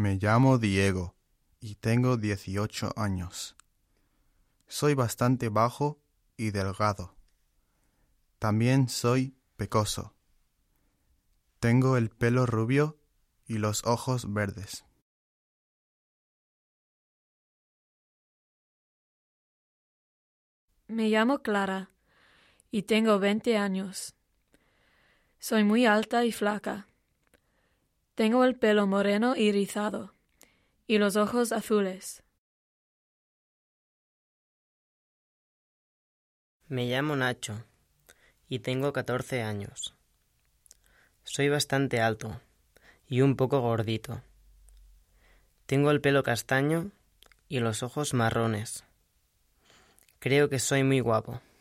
Me llamo Diego y tengo dieciocho años. Soy bastante bajo y delgado. También soy pecoso. Tengo el pelo rubio y los ojos verdes. Me llamo Clara y tengo veinte años. Soy muy alta y flaca. Tengo el pelo moreno y rizado y los ojos azules. Me llamo Nacho y tengo catorce años. Soy bastante alto y un poco gordito. Tengo el pelo castaño y los ojos marrones. Creo que soy muy guapo.